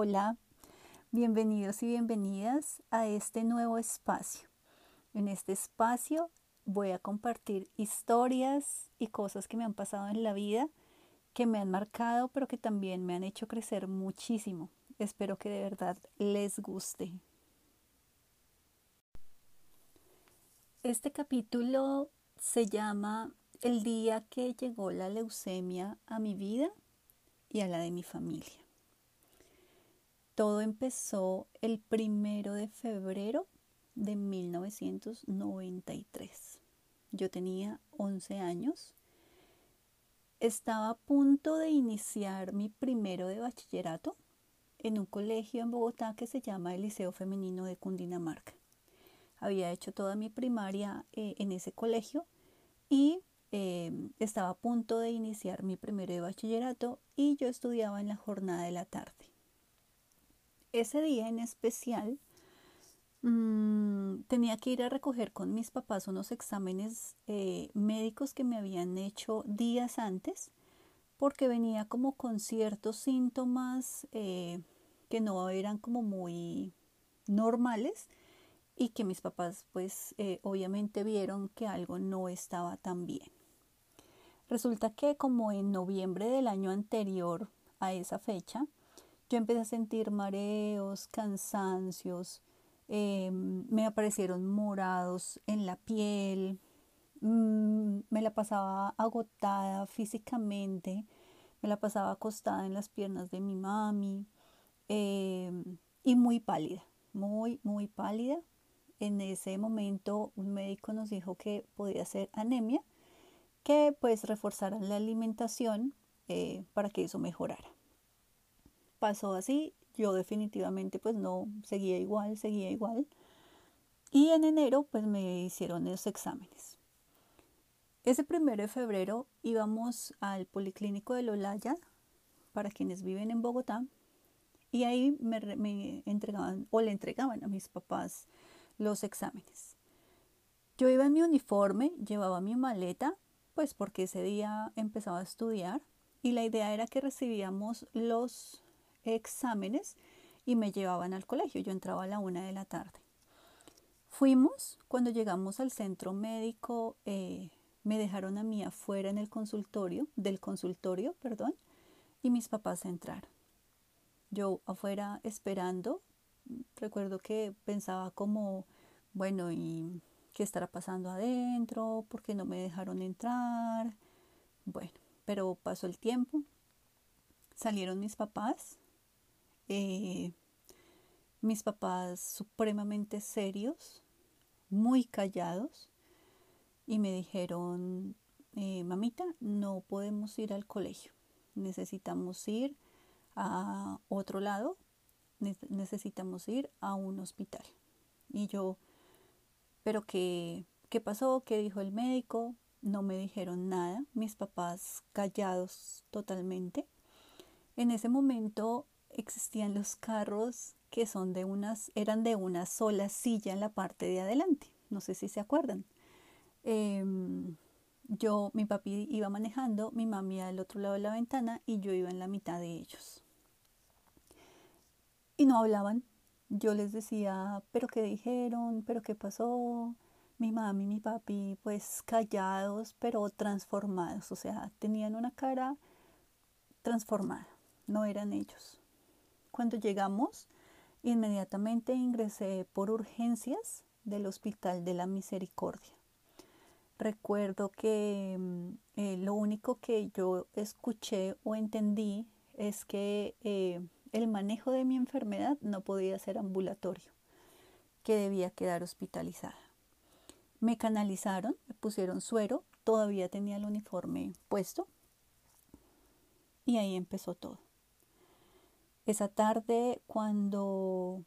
Hola, bienvenidos y bienvenidas a este nuevo espacio. En este espacio voy a compartir historias y cosas que me han pasado en la vida, que me han marcado, pero que también me han hecho crecer muchísimo. Espero que de verdad les guste. Este capítulo se llama El día que llegó la leucemia a mi vida y a la de mi familia. Todo empezó el primero de febrero de 1993. Yo tenía 11 años. Estaba a punto de iniciar mi primero de bachillerato en un colegio en Bogotá que se llama el Liceo Femenino de Cundinamarca. Había hecho toda mi primaria eh, en ese colegio y eh, estaba a punto de iniciar mi primero de bachillerato y yo estudiaba en la jornada de la tarde ese día en especial mm, tenía que ir a recoger con mis papás unos exámenes eh, médicos que me habían hecho días antes porque venía como con ciertos síntomas eh, que no eran como muy normales y que mis papás pues eh, obviamente vieron que algo no estaba tan bien. Resulta que como en noviembre del año anterior a esa fecha, yo empecé a sentir mareos, cansancios, em, me aparecieron morados en la piel, mm, me la pasaba agotada físicamente, me la pasaba acostada en las piernas de mi mami em, y muy pálida, muy, muy pálida. En ese momento un médico nos dijo que podía ser anemia, que pues reforzaran la alimentación eh, para que eso mejorara pasó así, yo definitivamente pues no seguía igual, seguía igual. Y en enero pues me hicieron los exámenes. Ese primero de febrero íbamos al Policlínico de Lolaya, para quienes viven en Bogotá, y ahí me, me entregaban o le entregaban a mis papás los exámenes. Yo iba en mi uniforme, llevaba mi maleta, pues porque ese día empezaba a estudiar y la idea era que recibíamos los exámenes y me llevaban al colegio. Yo entraba a la una de la tarde. Fuimos, cuando llegamos al centro médico, eh, me dejaron a mí afuera en el consultorio, del consultorio, perdón, y mis papás entraron. Yo afuera esperando, recuerdo que pensaba como, bueno, ¿y qué estará pasando adentro? ¿Por qué no me dejaron entrar? Bueno, pero pasó el tiempo, salieron mis papás, eh, mis papás supremamente serios, muy callados, y me dijeron, eh, mamita, no podemos ir al colegio, necesitamos ir a otro lado, necesitamos ir a un hospital. Y yo, pero qué, ¿qué pasó? ¿Qué dijo el médico? No me dijeron nada, mis papás callados totalmente. En ese momento existían los carros que son de unas, eran de una sola silla en la parte de adelante. No sé si se acuerdan. Em, yo, mi papi iba manejando, mi mami al otro lado de la ventana y yo iba en la mitad de ellos. Y no hablaban. Yo les decía, pero qué dijeron, pero qué pasó. Mi mami mi papi, pues callados, pero transformados. O sea, tenían una cara transformada. No eran ellos. Cuando llegamos, inmediatamente ingresé por urgencias del Hospital de la Misericordia. Recuerdo que mm, eh, lo único que yo escuché o entendí es que eh, el manejo de mi enfermedad no podía ser ambulatorio, que debía quedar hospitalizada. Me canalizaron, me pusieron suero, todavía tenía el uniforme puesto y ahí empezó todo. Esa tarde, cuando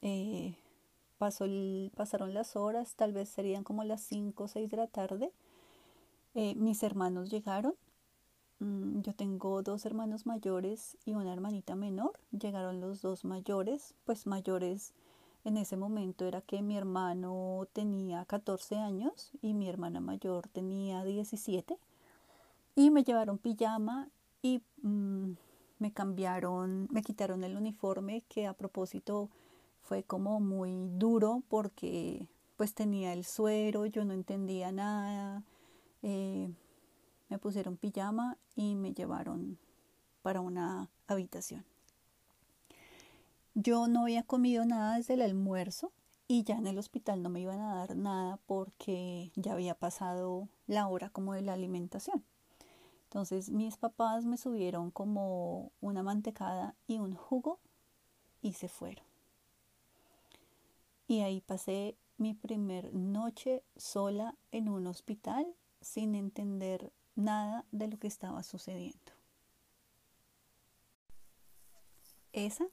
eh, pasó pasaron las horas, tal vez serían como las 5 o 6 de la tarde, eh, mis hermanos llegaron. Mm, yo tengo dos hermanos mayores y una hermanita menor. Llegaron los dos mayores, pues mayores en ese momento era que mi hermano tenía 14 años y mi hermana mayor tenía 17. Y me llevaron pijama y mm, me cambiaron, me quitaron el uniforme que a propósito fue como muy duro porque pues tenía el suero, yo no entendía nada, eh, me pusieron pijama y me llevaron para una habitación. Yo no había comido nada desde el almuerzo y ya en el hospital no me iban a dar nada porque ya había pasado la hora como de la alimentación. Entonces mis papás me subieron como una mantecada y un jugo y se fueron. Y ahí pasé mi primer noche sola en un hospital sin entender nada de lo que estaba sucediendo. Esa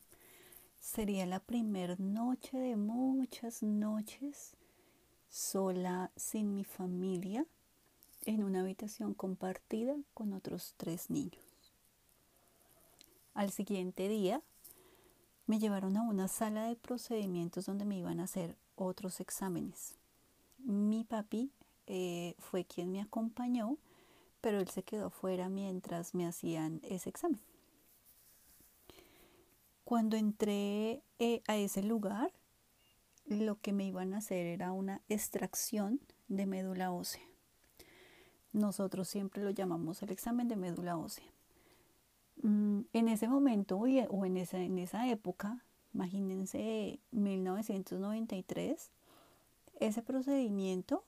sería la primer noche de muchas noches sola sin mi familia en una habitación compartida con otros tres niños. Al siguiente día me llevaron a una sala de procedimientos donde me iban a hacer otros exámenes. Mi papi eh, fue quien me acompañó, pero él se quedó fuera mientras me hacían ese examen. Cuando entré eh, a ese lugar, lo que me iban a hacer era una extracción de médula ósea. Nosotros siempre lo llamamos el examen de médula ósea. Mm, en ese momento o en esa, en esa época, imagínense 1993, ese procedimiento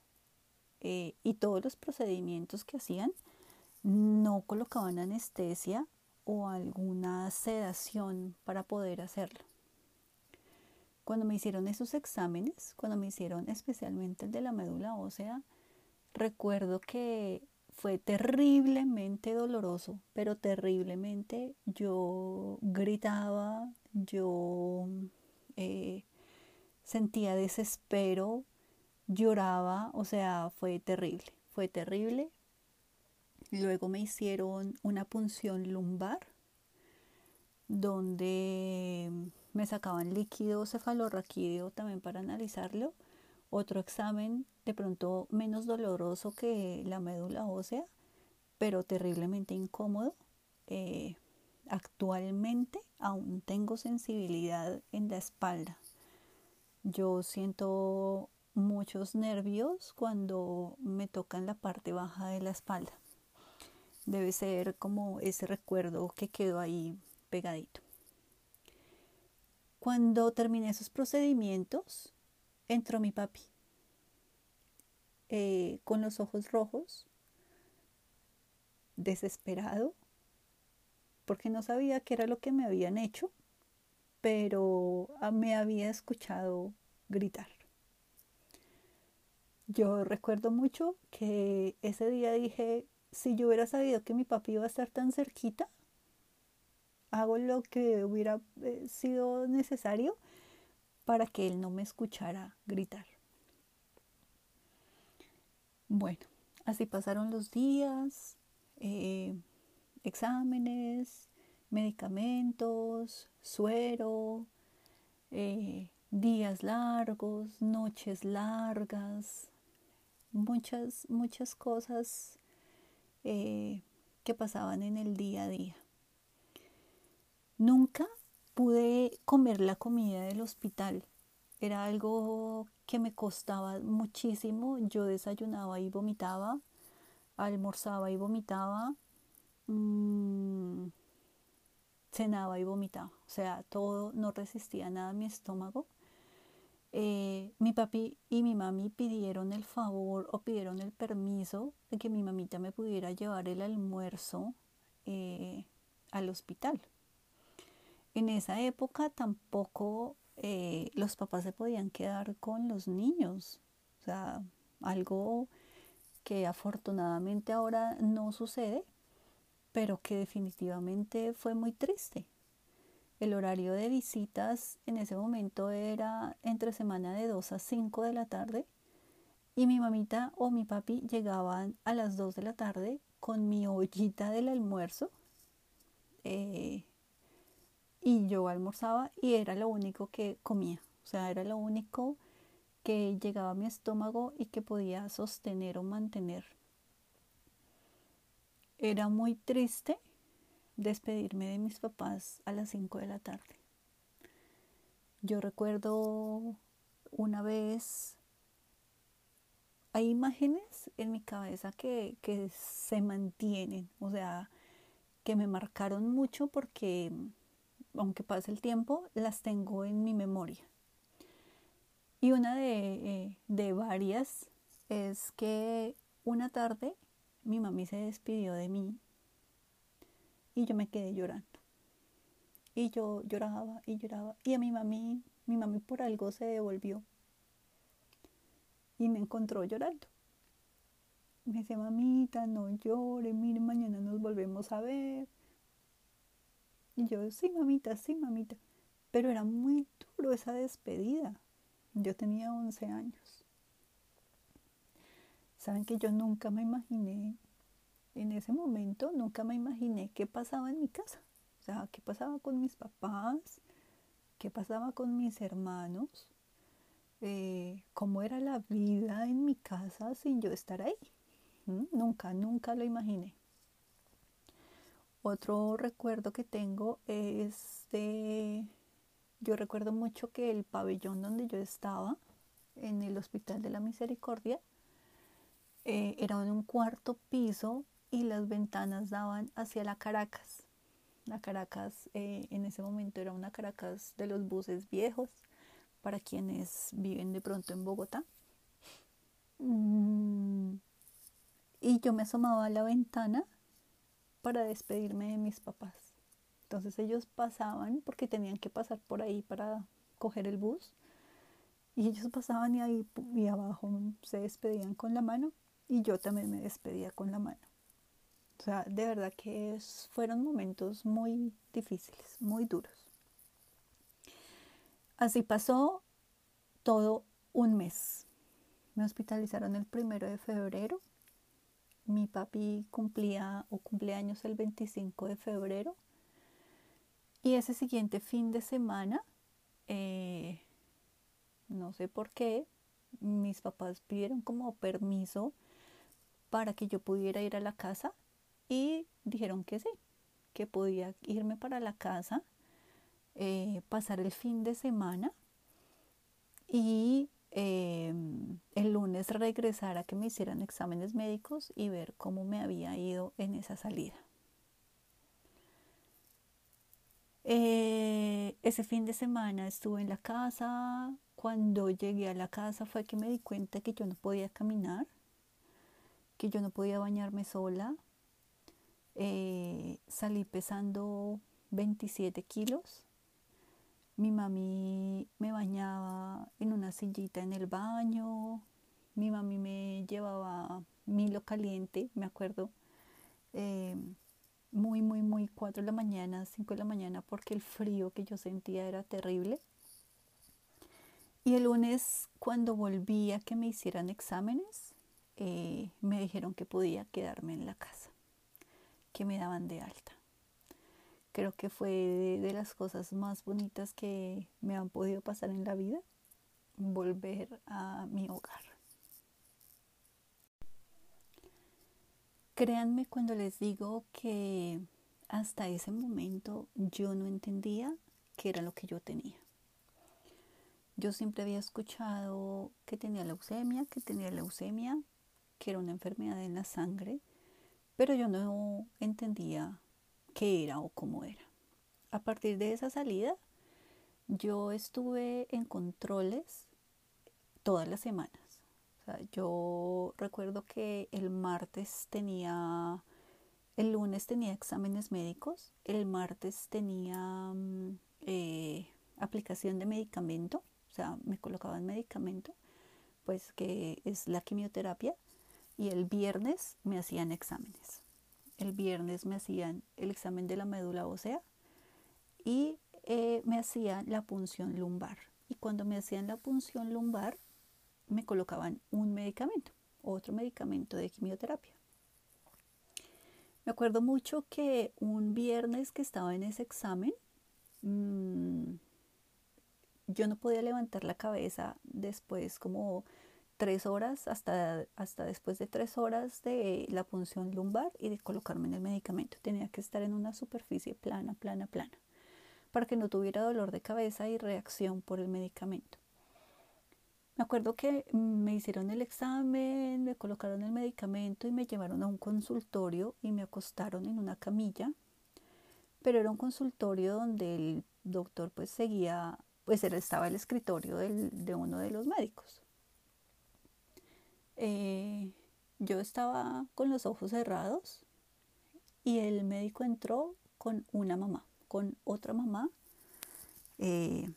eh, y todos los procedimientos que hacían no colocaban anestesia o alguna sedación para poder hacerlo. Cuando me hicieron esos exámenes, cuando me hicieron especialmente el de la médula ósea, recuerdo que fue terriblemente doloroso, pero terriblemente yo gritaba, yo eh, sentía desespero, lloraba, o sea, fue terrible, fue terrible. Luego me hicieron una punción lumbar donde me sacaban líquido cefalorraquídeo también para analizarlo otro examen de pronto menos doloroso que la médula ósea, pero terriblemente incómodo. Eh, actualmente aún tengo sensibilidad en la espalda. Yo siento muchos nervios cuando me tocan la parte baja de la espalda. Debe ser como ese recuerdo que quedó ahí pegadito. Cuando terminé esos procedimientos, entró mi papi eh, con los ojos rojos, desesperado, porque no sabía qué era lo que me habían hecho, pero ah, me había escuchado gritar. Yo recuerdo mucho que ese día dije, si yo hubiera sabido que mi papi iba a estar tan cerquita, hago lo que hubiera eh, sido necesario para que él no me escuchara gritar. Bueno, así pasaron los días, eh, exámenes, medicamentos, suero, eh, días largos, noches largas, muchas, muchas cosas eh, que pasaban en el día a día. Nunca pude comer la comida del hospital. Era algo que me costaba muchísimo. Yo desayunaba y vomitaba, almorzaba y vomitaba, mm, cenaba y vomitaba. O sea, todo no resistía nada a mi estómago. Eh, mi papi y mi mami pidieron el favor o pidieron el permiso de que mi mamita me pudiera llevar el almuerzo eh, al hospital. En esa época tampoco eh, los papás se podían quedar con los niños. O sea, algo que afortunadamente ahora no sucede, pero que definitivamente fue muy triste. El horario de visitas en ese momento era entre semana de 2 a 5 de la tarde y mi mamita o mi papi llegaban a las 2 de la tarde con mi ollita del almuerzo eh, y yo almorzaba y era lo único que comía, o sea, era lo único que llegaba a mi estómago y que podía sostener o mantener. Era muy triste despedirme de mis papás a las 5 de la tarde. Yo recuerdo una vez, hay imágenes en mi cabeza que, que se mantienen, o sea, que me marcaron mucho porque aunque pase el tiempo, las tengo en mi memoria. Y una de, eh, de varias es que una tarde mi mami se despidió de mí y yo me quedé llorando. Y yo lloraba y lloraba. Y a mi mami, mi mami por algo se devolvió. Y me encontró llorando. Me dice, mamita, no llore, mire, mañana nos volvemos a ver. Y yo, sí, mamita, sí, mamita. Pero era muy duro esa despedida. Yo tenía 11 años. Saben que yo nunca me imaginé, en ese momento, nunca me imaginé qué pasaba en mi casa. O sea, qué pasaba con mis papás, qué pasaba con mis hermanos, eh, cómo era la vida en mi casa sin yo estar ahí. ¿Mm? Nunca, nunca lo imaginé. Otro recuerdo que tengo es de, yo recuerdo mucho que el pabellón donde yo estaba, en el Hospital de la Misericordia, eh, era en un cuarto piso y las ventanas daban hacia la Caracas. La Caracas eh, en ese momento era una Caracas de los buses viejos para quienes viven de pronto en Bogotá. Mm, y yo me asomaba a la ventana para despedirme de mis papás. Entonces ellos pasaban porque tenían que pasar por ahí para coger el bus. Y ellos pasaban y ahí y abajo se despedían con la mano y yo también me despedía con la mano. O sea, de verdad que fueron momentos muy difíciles, muy duros. Así pasó todo un mes. Me hospitalizaron el primero de febrero mi papi cumplía o cumpleaños el 25 de febrero. Y ese siguiente fin de semana, eh, no sé por qué, mis papás pidieron como permiso para que yo pudiera ir a la casa y dijeron que sí, que podía irme para la casa, eh, pasar el fin de semana y Em, el lunes regresar a que me hicieran exámenes médicos y ver cómo me había ido en esa salida. Eh, ese fin de semana estuve en la casa. Cuando llegué a la casa fue que me di cuenta que yo no podía caminar, que yo no podía bañarme sola. Eh, salí pesando 27 kilos mi mami me bañaba en una sillita en el baño. Mi mami me llevaba Milo caliente, me acuerdo. Eh, muy, muy, muy 4 de la mañana, 5 de la mañana, porque el frío que yo sentía era terrible. Y el lunes, cuando volví a que me hicieran exámenes, eh, me dijeron que podía quedarme en la casa, que me daban de alta creo que fue de, las cosas más bonitas que me han podido pasar en la vida, volver a mi hogar. Créanme cuando les digo que hasta ese momento yo no entendía qué era lo que yo tenía. Yo siempre había escuchado que tenía leucemia, que tenía leucemia, que era una enfermedad en la sangre, pero yo no entendía qué era o cómo era. A partir de esa salida, yo estuve en controles todas las semanas. yo recuerdo que el martes tenía, el lunes tenía exámenes médicos, el martes tenía mm, eh, aplicación de medicamento, o sea, me colocaban medicamento, pues que es la quimioterapia, y el viernes me hacían exámenes el viernes me hacían el examen de la médula ósea y eh, me hacían la punción lumbar. Y cuando me hacían la punción lumbar, me colocaban un medicamento, otro medicamento de quimioterapia. Me acuerdo mucho que un viernes que estaba en ese examen, mm, yo no podía levantar la cabeza después como tres horas, hasta, hasta después de tres horas de la punción lumbar y de colocarme en el medicamento. Tenía que estar en una superficie plana, plana, plana, para que no tuviera dolor de cabeza y reacción por el medicamento. Me acuerdo que me hicieron el examen, me colocaron el medicamento y me llevaron a un consultorio y me acostaron en una camilla, pero era un consultorio donde el doctor pues seguía, pues estaba el escritorio de uno de los médicos. Eh, yo estaba con los ojos cerrados y el médico entró con una mamá, con otra mamá eh,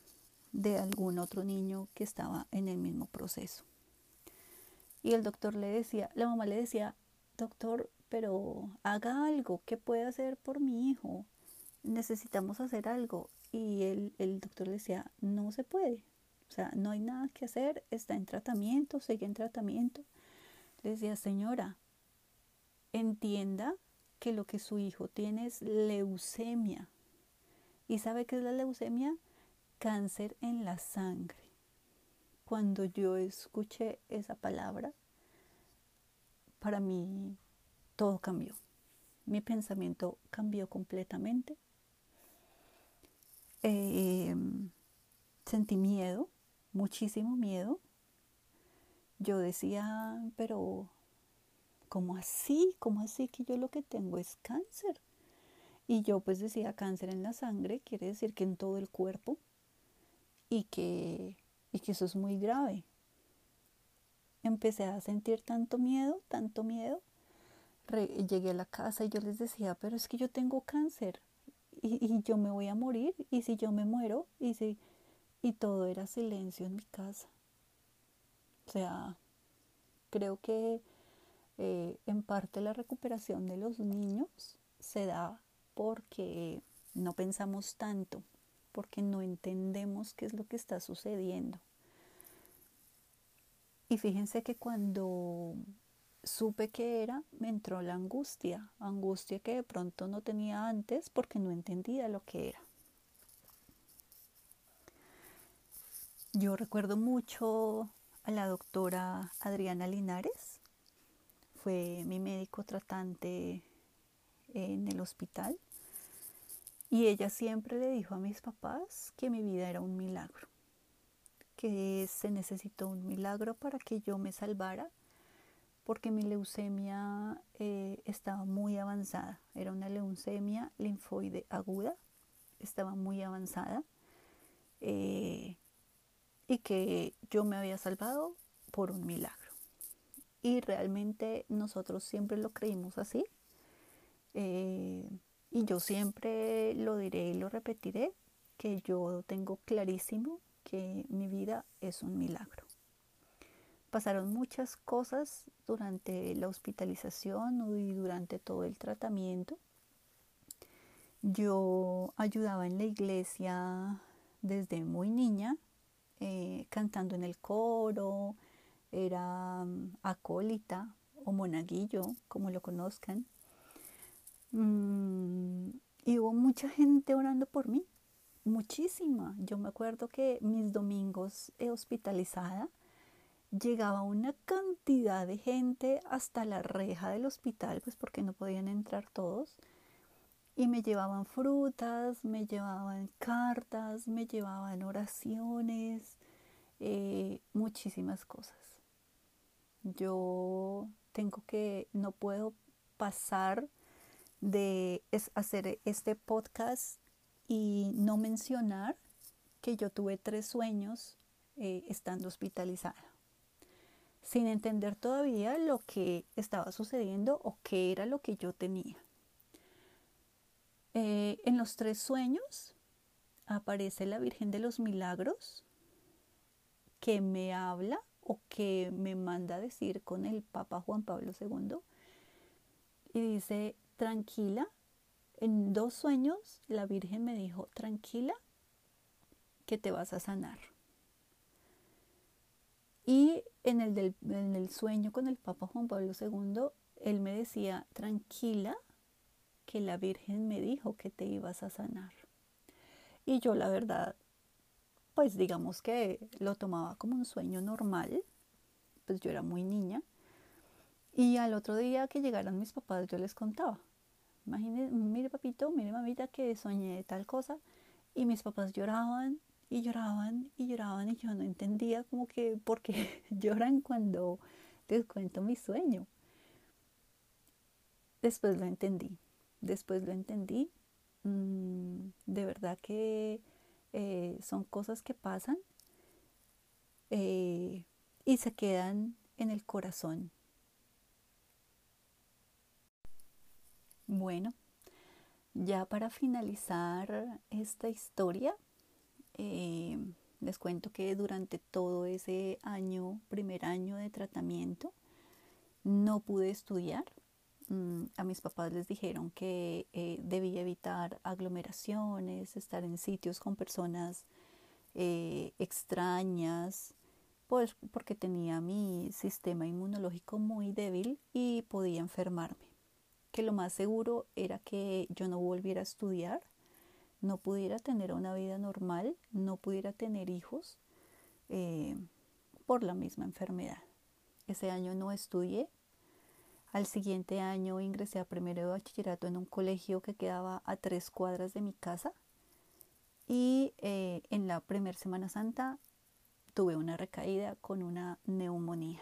de algún otro niño que estaba en el mismo proceso. Y el doctor le decía, la mamá le decía, doctor, pero haga algo, ¿qué puede hacer por mi hijo? Necesitamos hacer algo. Y el, el doctor le decía, no se puede, o sea, no hay nada que hacer, está en tratamiento, sigue en tratamiento. Decía, señora, entienda que lo que su hijo tiene es leucemia. ¿Y sabe qué es la leucemia? Cáncer en la sangre. Cuando yo escuché esa palabra, para mí todo cambió. Mi pensamiento cambió completamente. Eh, sentí miedo, muchísimo miedo. Yo decía, pero ¿cómo así? ¿Cómo así que yo lo que tengo es cáncer? Y yo pues decía cáncer en la sangre, quiere decir que en todo el cuerpo y que, y que eso es muy grave. Empecé a sentir tanto miedo, tanto miedo. llegué a la casa y yo les decía, pero es que yo tengo cáncer y, y yo me voy a morir y si yo me muero y si y todo era silencio en mi casa. O sea, creo que eh, en parte la recuperación de los niños se da porque no pensamos tanto, porque no entendemos qué es lo que está sucediendo. Y fíjense que cuando supe que era, me entró la angustia, angustia que de pronto no tenía antes porque no entendía lo que era. Yo recuerdo mucho a la doctora Adriana Linares, fue mi médico tratante en el hospital. Y ella siempre le dijo a mis papás que mi vida era un milagro, que se necesitó un milagro para que yo me salvara porque mi leucemia eh, estaba muy avanzada, era una leucemia linfoide aguda, estaba muy avanzada. Eh, y que yo me había salvado por un milagro. Y realmente nosotros siempre lo creímos así. Eh, y yo siempre lo diré y lo repetiré, que yo tengo clarísimo que mi vida es un milagro. Pasaron muchas cosas durante la hospitalización y durante todo el tratamiento. Yo ayudaba en la iglesia desde muy niña, eh, cantando en el coro, era mm, acólita o monaguillo, como lo conozcan. Mm, y hubo mucha gente orando por mí, muchísima. Yo me acuerdo que mis domingos hospitalizada llegaba una cantidad de gente hasta la reja del hospital, pues porque no podían entrar todos y me llevaban frutas, me llevaban cartas, me llevaban oraciones, eh, muchísimas cosas. Yo tengo que, no puedo pasar de hacer este podcast y no mencionar que yo tuve tres sueños eh, estando hospitalizada, sin entender todavía lo que estaba sucediendo o qué era lo que yo tenía. Eh, en los tres sueños aparece la Virgen de los Milagros que me habla o que me manda a decir con el Papa Juan Pablo II y dice, tranquila, en dos sueños la Virgen me dijo, tranquila, que te vas a sanar. Y en el, en el sueño con el Papa Juan Pablo II, él me decía, tranquila, que la Virgen me dijo que te ibas a sanar. Y yo la verdad, pues digamos que lo tomaba como un sueño normal, pues yo era muy niña. Y al otro día que llegaran mis papás yo les contaba. Imagínese, mire papito, mire mamita que soñé tal cosa. Y mis papás lloraban y lloraban y lloraban y yo no entendía como que por qué lloran cuando les cuento mi sueño. Después lo entendí, después lo entendí. Mm, de verdad que eh, son cosas que pasan eh, y se quedan en el corazón. Bueno, ya para finalizar esta historia, eh, les cuento que durante todo ese año, primer año de tratamiento, no pude estudiar. Mm, a mis papás les dijeron que eh, debía evitar aglomeraciones, estar en sitios con personas eh, extrañas, pues porque tenía mi sistema inmunológico muy débil y podía enfermarme. Que lo más seguro era que yo no volviera a estudiar no pudiera tener una vida normal, no pudiera tener hijos eh, por la misma enfermedad. Ese año no estudié. Al siguiente año ingresé a primero de bachillerato en un colegio que quedaba a tres cuadras de mi casa. Y eh, en la primera Semana Santa tuve una recaída con una neumonía.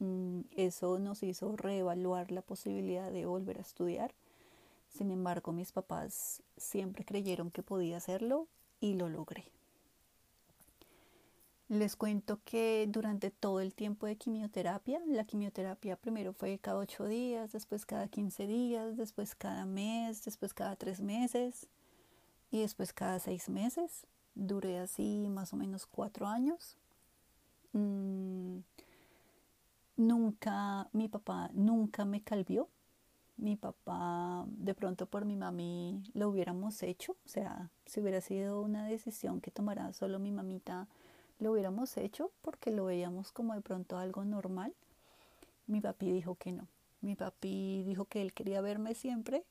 Mm, eso nos hizo reevaluar la posibilidad de volver a estudiar sin embargo, mis papás siempre creyeron que podía hacerlo y lo logré. Les cuento que durante todo el tiempo de quimioterapia, la quimioterapia primero fue cada ocho días, después cada quince días, después cada mes, después cada tres meses y después cada seis meses. Duré así más o menos cuatro años. Mm, nunca, mi papá nunca me calvió mi papá, de pronto por mi mami, lo hubiéramos hecho. O sea, si hubiera sido una decisión que tomara solo mi mamita, lo hubiéramos hecho porque lo veíamos como de pronto algo normal. Mi papi dijo que no. Mi papi dijo que él quería verme siempre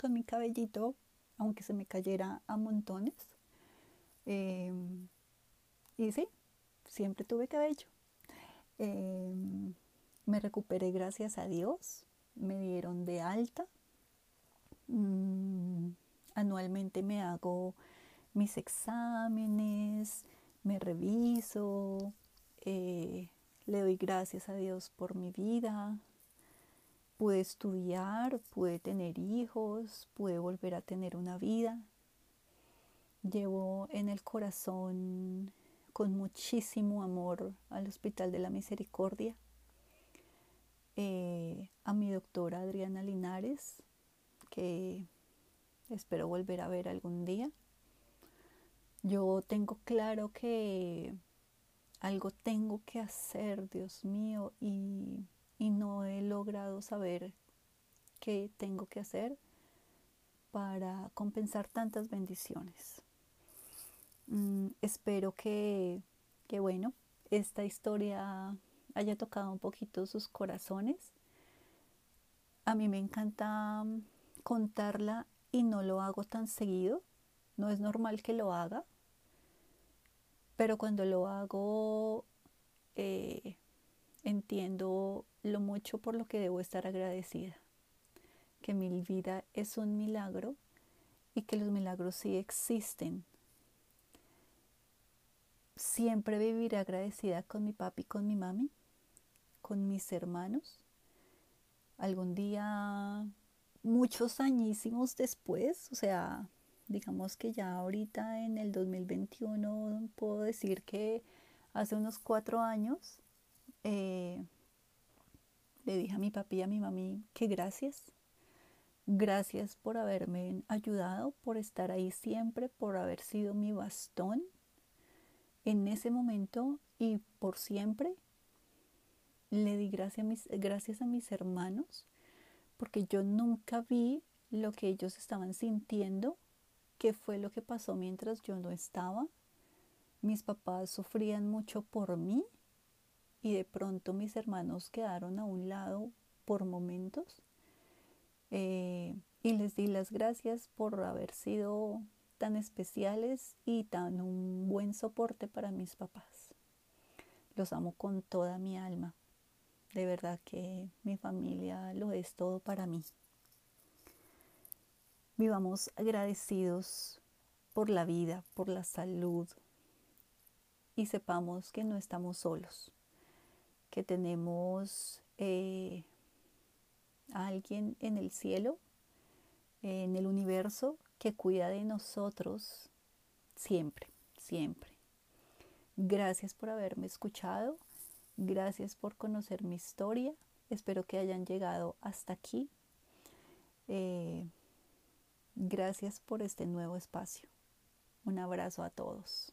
con mi cabellito, aunque se me cayera a montones. Em, y sí, siempre tuve cabello. Em, me recuperé gracias a Dios me dieron de alta. Mm, anualmente me hago mis exámenes, me reviso, eh, le doy gracias a Dios por mi vida. Pude estudiar, pude tener hijos, pude volver a tener una vida. Llevo en el corazón con muchísimo amor al Hospital de la Misericordia eh, a mi doctora Adriana Linares, que espero volver a ver algún día. Yo tengo claro que algo tengo que hacer, Dios mío, y, y no he logrado saber qué tengo que hacer para compensar tantas bendiciones. Mm, espero que, que, bueno, esta historia haya tocado un poquito sus corazones. A mí me encanta mm, contarla y no lo hago tan seguido. No es normal que lo haga, pero cuando lo hago eh, entiendo lo mucho por lo que debo estar agradecida. Que mi vida es un milagro y que los milagros sí existen. Siempre viviré agradecida con mi papi con mi mami con mis hermanos. Algún día, muchos añísimos después, o sea, digamos que ya ahorita en el 2021 puedo decir que hace unos cuatro años eh, le dije a mi papi y a mi mami que gracias. Gracias por haberme ayudado, por estar ahí siempre, por haber sido mi bastón en ese momento y por siempre le di gracias gracias a mis hermanos porque yo nunca vi lo que ellos estaban sintiendo, qué fue lo que pasó mientras yo no estaba. Mis papás sufrían mucho por mí y de pronto mis hermanos quedaron a un lado por momentos. Eh, y les di las gracias por haber sido tan especiales y tan un buen soporte para mis papás. Los amo con toda mi alma. De verdad que mi familia lo es todo para mí. Vivamos agradecidos por la vida, por la salud y sepamos que no estamos solos, que tenemos eh, a alguien en el cielo, en el universo, que cuida de nosotros siempre, siempre. Gracias por haberme escuchado, gracias por conocer mi historia, espero que hayan llegado hasta aquí. Eh, gracias por este nuevo espacio. Un abrazo a todos.